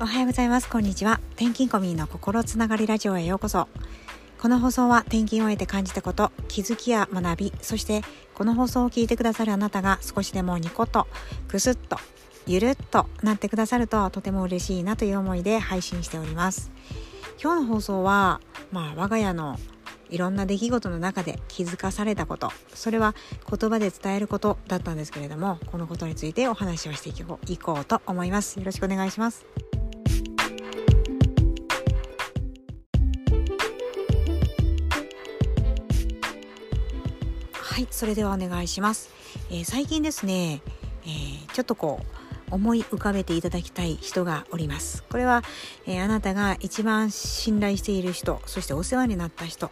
おはようございます。こんにちは。転勤コミの心つながりラジオへようこそ。この放送は転勤を得て感じたこと気づきや学びそしてこの放送を聞いてくださるあなたが少しでもニコッとクスッとゆるっとなってくださるととても嬉しいなという思いで配信しております。今日の放送はまあ我が家のいろんな出来事の中で気づかされたこと。それは言葉で伝えることだったんですけれどもこのことについてお話をしていこうと思います。よろしくお願いします。はいそれではお願いします、えー、最近ですね、えー、ちょっとこう思い浮かべていただきたい人がおります。これは、えー、あなたが一番信頼している人そしてお世話になった人。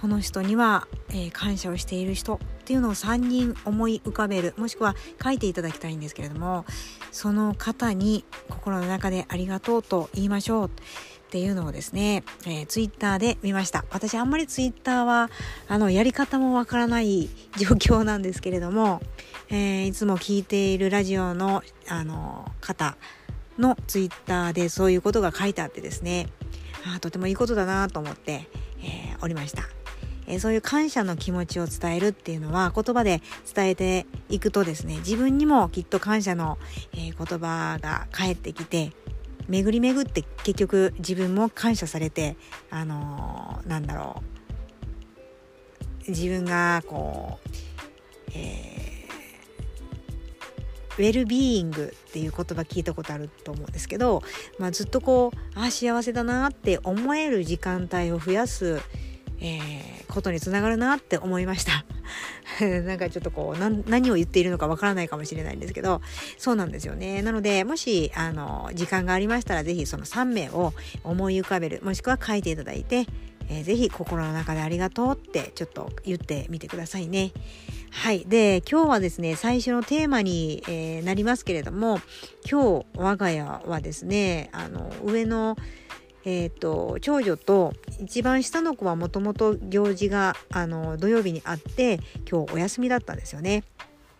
この人には、え感謝をしている人っていうのを3人思い浮かべるもしくは書いていただきたいんですけれどもその方に心の中でありがとうと言いましょう。っていうのをですね、えー、ツイッターで見ました私あんまりツイッターはあのやり方もわからない状況なんですけれども、えー、いつも聞いているラジオのあの方のツイッターでそういうことが書いてあってですねあとてもいいことだなと思って、えー、おりました。えそういう感謝の気持ちを伝えるっていうのは言葉で伝えていくとですね自分にもきっと感謝の、え言葉が返ってきて巡り巡って結局自分も感謝されてあのー、なんだろう自分がこう、えー、ウェルビーイングっていう言葉聞いたことあると思うんですけど、まあ、ずっとこうああ幸せだなって思える時間帯を増やす、えー、ことにつながるなって思いました。なんかちょっとこう何を言っているのかわからないかもしれないんですけどそうなんですよねなのでもしあの時間がありましたら是非その3名を思い浮かべるもしくは書いていただいて、えー、ぜひ心の中でありがとうってちょっと言ってみてくださいね。はい。で、今日はですね、最初のテーマに、えー、なりますけれども、今日我が家はですね、あの、上のえーと、長女と一番下の子はもともと行事があの土曜日にあって今日お休みだったんですよね。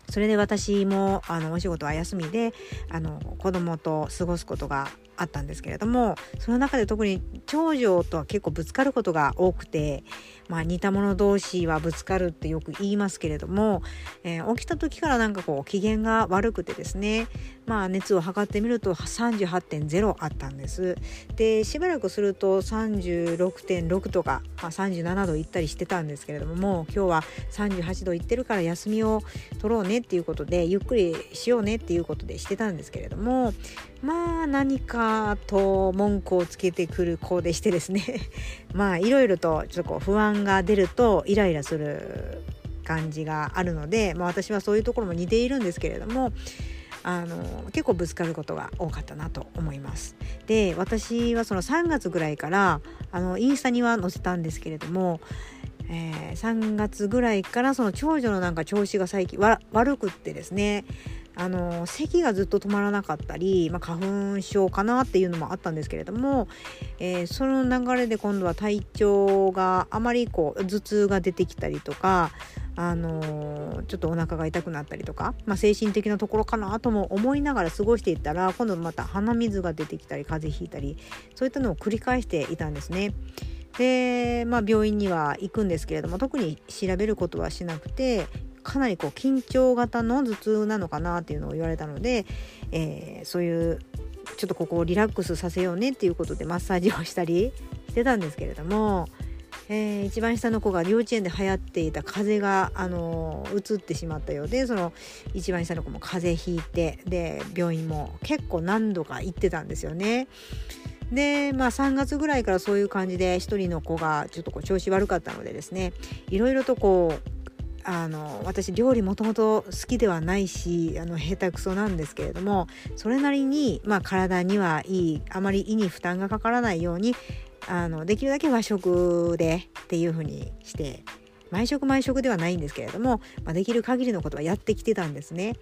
それで私もあのお仕事は休みであの子供と過ごすことがあったんですけれどもその中で特に長女とは結構ぶつかることが多くて、まあ、似た者同士はぶつかるってよく言いますけれども、えー、起きた時からなんかこう機嫌が悪くてですね、まあ、熱を測ってみると38.0あったんです。でしばらくすると36.6とか、まあ、37度いったりしてたんですけれどももう今日は38度いってるから休みを取ろうねっていうことでゆっくりしようねっていうことでしてたんですけれどもまあ何かと文句をつけてくる子でしてですね。まあいろいろとちょっとこう不安が出るとイライラする感じがあるので、まあ、私はそういうところも似ているんですけれどもあの結構ぶつかることが多かったなと思います。で私はその3月ぐらいからあのインスタには載せたんですけれども、えー、3月ぐらいからその長女のなんか調子が最近悪くってですねあの咳がずっと止まらなかったり、まあ、花粉症かなっていうのもあったんですけれども、えー、その流れで今度は体調があまりこう頭痛が出てきたりとか、あの、ちょっとお腹が痛くなったりとか、まあ、精神的なところかなとも思いながら過ごしていったら今度また鼻水が出てきたり風邪ひいたりそういったのを繰り返していたんですね。で、まあ、病院には行くんですけれども特に調べることはしなくてかなりこう緊張型の頭痛なのかなっていうのを言われたので、えー、そういうちょっとここをリラックスさせようねっていうことでマッサージをしたりしてたんですけれども、えー、一番下の子が幼稚園で流行っていた風邪が、あのー、移ってしまったようでその一番下の子も風邪ひいてで病院も結構何度か行ってたんですよね。でまあ3月ぐらいからそういう感じで1人の子がちょっとこう調子悪かったのでですねいろいろとこうあの私料理もともと好きではないしあの下手くそなんですけれどもそれなりに、まあ、体にはいいあまり胃に負担がかからないようにあのできるだけ和食でっていう風にして毎食毎食ではないんですけれども、まあ、できる限りのことはやってきてたんですね。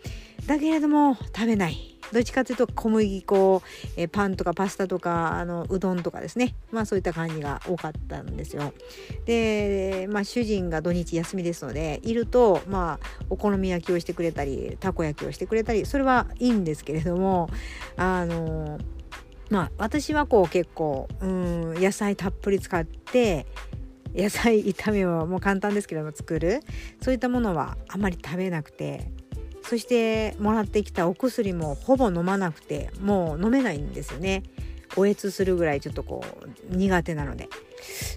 だけれども食べないどっちかというと小麦粉、えパンとかパスタとかあのうどんとかですねまあそういった感じが多かったんですよ。で、まあ、主人が土日休みですのでいるとまあお好み焼きをしてくれたりたこ焼きをしてくれたりそれはいいんですけれどもあのまあ私はこう結構うん野菜たっぷり使って野菜炒めをもう簡単ですけども作るそういったものはあまり食べなくてそしてもらってきたお薬もほぼ飲まなくてもう飲めないんですよね。おえつするぐらいちょっとこう苦手なので。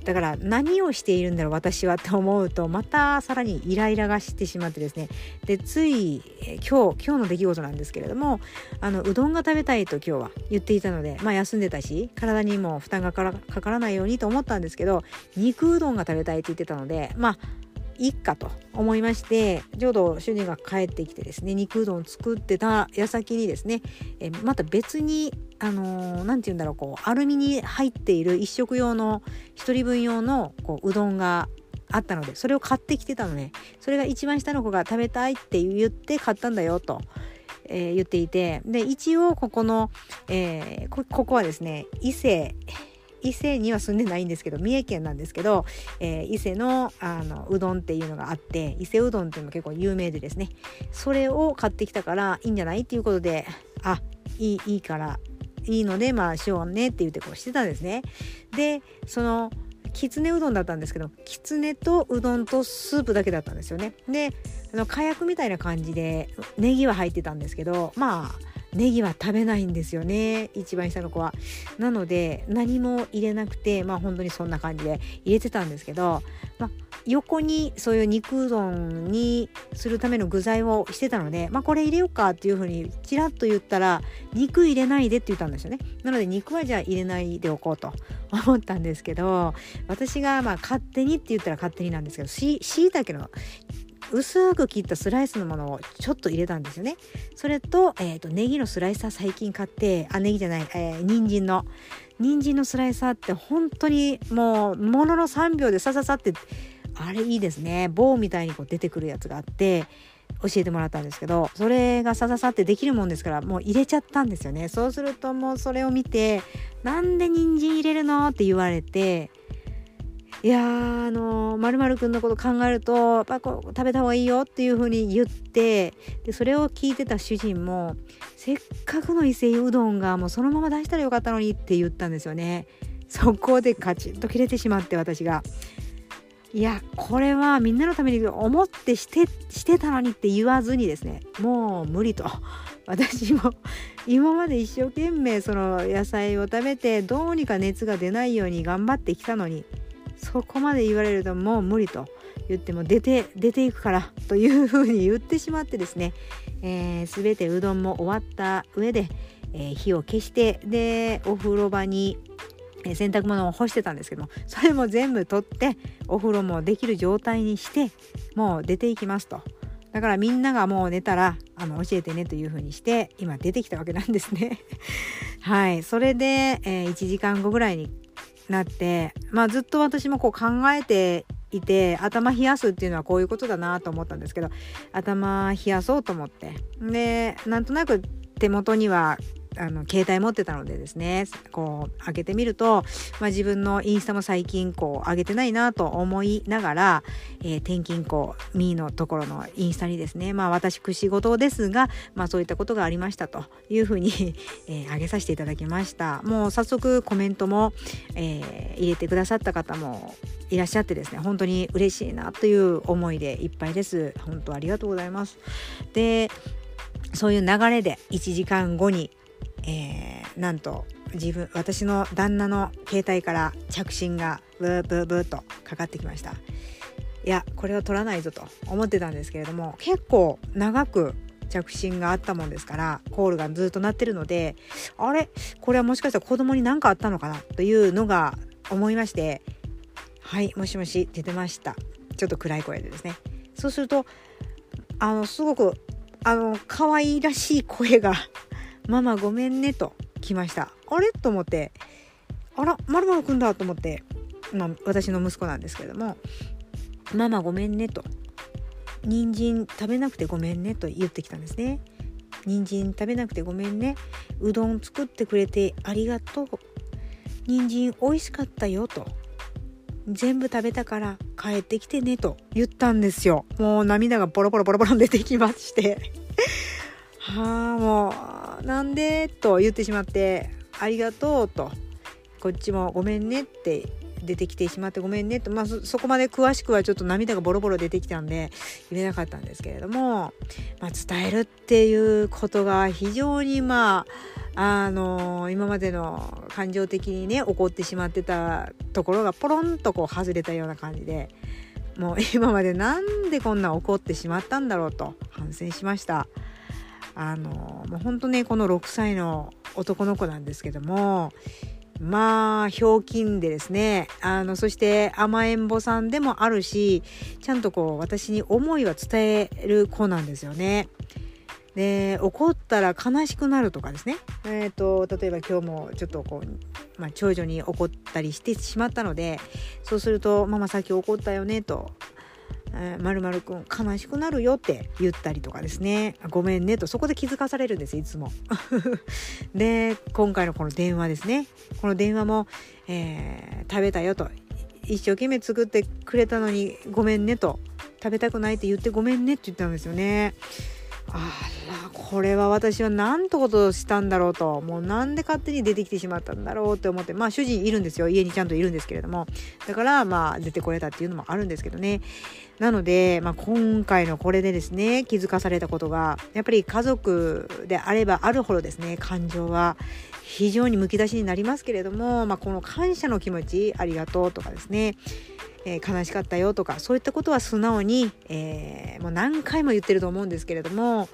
だから何をしているんだろう私はって思うとまたさらにイライラがしてしまってですね。でつい今日今日の出来事なんですけれどもあのうどんが食べたいと今日は言っていたのでまあ休んでたし体にも負担がかからないようにと思ったんですけど肉うどんが食べたいって言ってたのでまあいっかと思いましてちょうど主人が帰ってきてですね肉うどん作ってた矢先にですねえまた別にあの何、ー、て言うんだろうこうアルミに入っている1食用の1人分用のこううどんがあったのでそれを買ってきてたのねそれが一番下の子が食べたいって言って買ったんだよと。えー、言っていてで一応ここの、えー、ここはですね伊勢伊勢には住んでないんですけど三重県なんですけど、えー、伊勢のあのうどんっていうのがあって伊勢うどんっていうのが結構有名でですねそれを買ってきたからいいんじゃないっていうことであいいいいからいいのでまあしようねって言ってこうしてたんですね。でそのきつねうどんだったんですけどきつねとうどんとスープだけだったんですよね。であの火薬みたいな感じでネギは入ってたんですけどまあネギは食べないんですよね一番下の子は。なので何も入れなくてまあ本当にそんな感じで入れてたんですけど、まあ、横にそういう肉うどんにするための具材をしてたので、まあ、これ入れようかっていうふうにちらっと言ったら肉入れないでって言ったんですよね。なので肉はじゃあ入れないでおこうと 思ったんですけど私がまあ勝手にって言ったら勝手になんですけどしいたけの薄く切ったスライスのものをちょっと入れたんですよね。それと、え、ー、と、ネギのスライサー最近買って、あ、ネギじゃない、えー、人参の。人参のスライサーって本当にもう、ものの3秒でさささって、あれいいですね。棒みたいにこう出てくるやつがあって、教えてもらったんですけどそれがさささってできるもんですからもう入れちゃったんですよねそうするともうそれを見て「なんで人参入れるの?」って言われていやーあのまるくんのこと考えるとやっぱこう食べた方がいいよっていう風に言ってでそれを聞いてた主人もせっかくの伊勢うどんがもうそのまま出したらよかったのにって言ったんですよね。そこでカチンと切れてしまって私が。いやこれはみんなのために思ってしてしてたのにって言わずにですねもう無理と。私も今まで一生懸命その野菜を食べてどうにか熱が出ないように頑張ってきたのにそこまで言われるともう無理と言っても出て出ていくからというふうに言ってしまってですね、えー、全てうどんも終わった上で、えー、火を消してでお風呂場に洗濯物を干してたんですけどもそれも全部取ってお風呂もできる状態にしてもう出ていきますと。だからみんながもう寝たらあの教えてねというふうにして今出てきたわけなんですね。はい。それで、えー、1時間後ぐらいになってまあずっと私もこう考えていて頭冷やすっていうのはこういうことだなと思ったんですけど頭冷やそうと思って。でなんとなく手元にはあの携帯持ってたのでですねこう開けてみると、まあ、自分のインスタも最近こう上げてないなと思いながら、えー、転勤校ミーのところのインスタにですねまあ私仕事ですが、まあ、そういったことがありましたというふうに えー、上げさせていただきました。もう早速コメントも、えー、入れてくださった方もいらっしゃってですね本当に嬉しいなという思いでいっぱいです。本当ありがとうございます。でそういう流れで1時間後にえー、なんと自分私の旦那の携帯から着信がブーブーブーとかかってきました。いやこれを取らないぞと思ってたんですけれども結構長く着信があったもんですからコールがずっと鳴ってるのであれ？これはもしかしたら子供に何かあったのかなというのが思いまして「はいもしもし」出てました。ちょっと暗い声でですね。そうするとあのすごくあの可愛らしい声がママごめんねと来ました。あれ？と思って。あらまるまるくんだと思って、まあ、私の息子なんですけども。ママごめんねと。人参食べなくてごめんねと言ってきたんですね。人参食べなくてごめんね。うどん作ってくれてありがとう。人参美味しかったよと。全部食べたから帰ってきてねと言ったんですよ。もう涙がポロポロポロポロ出てきまして。はあもうなんでと言ってしまってありがとうと。こっちもごめんねって出てきてしまってごめんねと、まあ、そこまで詳しくはちょっと涙がボロボロ出てきたんで言えなかったんですけれども、まあ、伝えるっていうことが非常にまああの今までの感情的にね怒ってしまってたところがポロンとこう外れたような感じでもう今までなんでこんな怒ってしまったんだろうと反省しました。あのもう本当ねこの6歳の男の子なんですけどもまあひょうきんでですねあのそして甘えん坊さんでもあるしちゃんとこう私に思いは伝える子なんですよね。で怒ったら悲しくなるとかですね、えーと、例えば今日もちょっとこう、まあ、長女に怒ったりしてしまったのでそうすると「ママさっき怒ったよね」と「まるまるくん悲しくなるよ」って言ったりとかですね「ごめんね」とそこで気づかされるんですいつも。で今回のこの電話ですねこの電話も、えー、食べたよと一生懸命作ってくれたのに「ごめんね」と「食べたくない」って言って「ごめんね」って言ったんですよね。あらこれは私は何てことしたんだろうと。もう何で勝手に出てきてしまったんだろうって思って。まあ主人いるんですよ。家にちゃんといるんですけれども。だからまあ出てこれたっていうのもあるんですけどね。なので、まあ、今回のこれでですね気づかされたことがやっぱり家族であればあるほどですね感情は非常にむき出しになりますけれども、まあ、この感謝の気持ちありがとうとかですねえー、悲しかったよとかそういったことは素直に、えー、もう何回も言ってると思うんですけれども、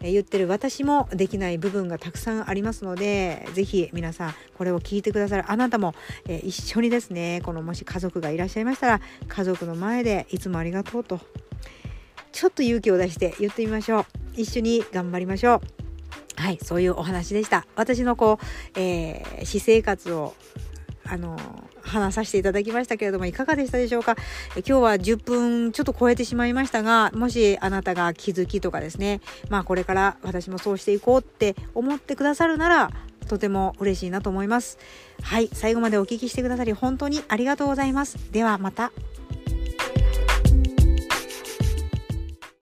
えー、言ってる私もできない部分がたくさんありますので是非皆さんこれを聞いてくださるあなたも、え一緒にですねこのもし家族がいらっしゃいましたら家族の前でいつもありがとうとちょっと勇気を出して言ってみましょう。一緒に頑張りましょう。はいそういうお話でした。私のこう、え私生活をあの話させていただきましたけれどもいかがでしたでしょうか？今日は10分ちょっと超えてしまいましたがもしあなたが気づきとかですねまあこれから私もそうしていこうって思ってくださるならとても嬉しいなと思います。はい最後までお聞きしてくださり本当にありがとうございます。ではまた。